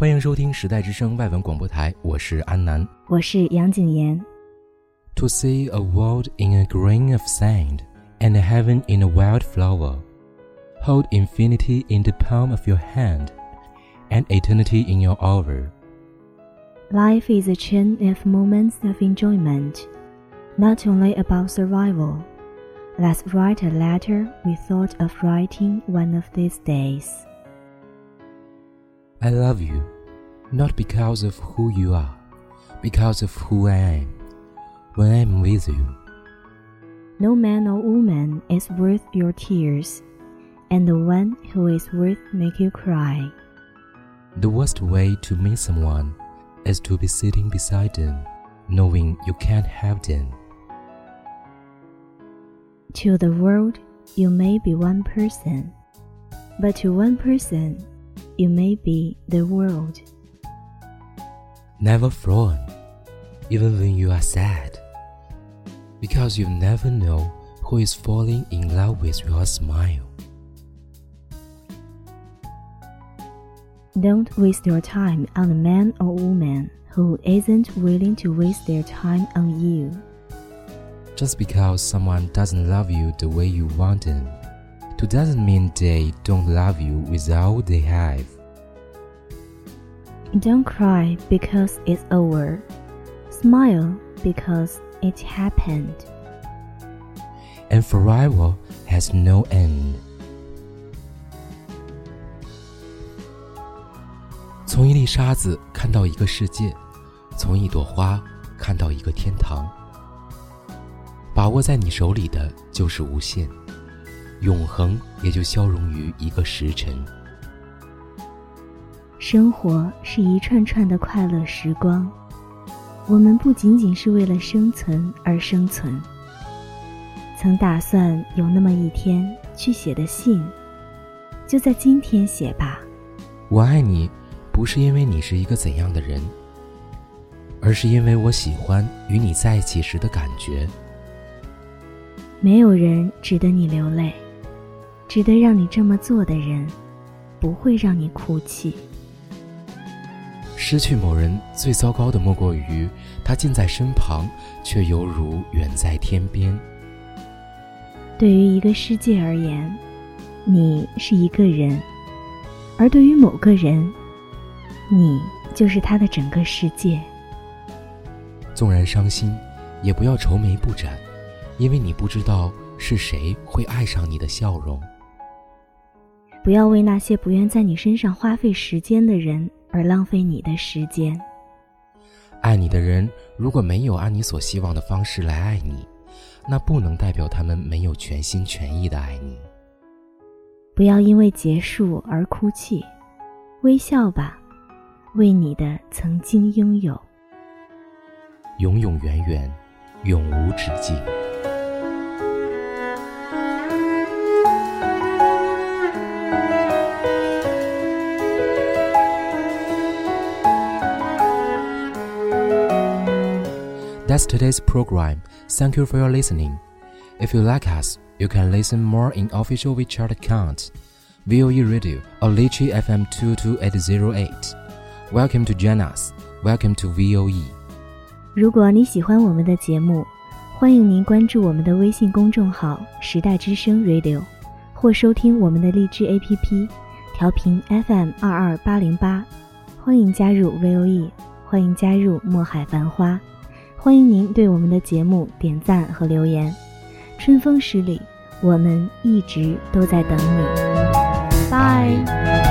欢迎收听时代之声外文广播台，我是安南。我是杨景妍。 To see a world in a grain of sand, and heaven in a wild flower. Hold infinity in the palm of your hand, and eternity in your hour. Life is a chain of moments of enjoyment, not only about survival. Let's write a letter we thought of writing one of these days. I love you, not because of who you are, because of who I am. When I'm with you, No man or woman is worth your tears, and the one who is worth make you cry. the worst way to meet someone is to be sitting beside them, knowing you can't have them. To the world, you may be one person, but to one person, you may be the world. Never frown, even when you are sad, because you never know who is falling in love with your smile. Don't waste your time on a man or woman who isn't willing to waste their time on you. Just because someone doesn't love you the way you want them, it doesn't mean they don't love you with all they have. Don't cry because it's over. Smile because it happened. And forever has no end. 从一粒沙子看到一个世界，从一朵花看到一个天堂。把握在你手里的就是无限，永恒也就消融于一个时辰。生活是一串串的快乐时光，我们不仅仅是为了生存而生存。曾打算有那么一天去写的信，就在今天写吧。我爱你，不是因为你是一个怎样的人，而是因为我喜欢与你在一起时的感觉。没有人值得你流泪，值得让你这么做的人，不会让你哭泣。失去某人最糟糕的莫过于他近在身旁，却犹如远在天边。对于一个世界而言，你是一个人，而对于某个人，你就是他的整个世界。纵然伤心，也不要愁眉不展，因为你不知道是谁会爱上你的笑容。不要为那些不愿在你身上花费时间的人而浪费你的时间。爱你的人如果没有按你所希望的方式来爱你，那不能代表他们没有全心全意的爱你。不要因为结束而哭泣，微笑吧，为你的曾经拥有，永永远远，永无止境。That's today's program. Thank you for your listening. If you like us, you can listen more in official WeChat account, VOE Radio or Lychee FM 22808. Welcome to join us. Welcome to VOE. 如果你喜欢我们的节目，欢迎您关注我们的微信公众号“时代之声 Radio”，或收听我们的荔枝 APP，调频 FM 二二八零八。欢迎加入 VOE，欢迎加入墨海繁花。 欢迎您对我们的节目点赞和留言。春风十里，我们一直都在等你。拜。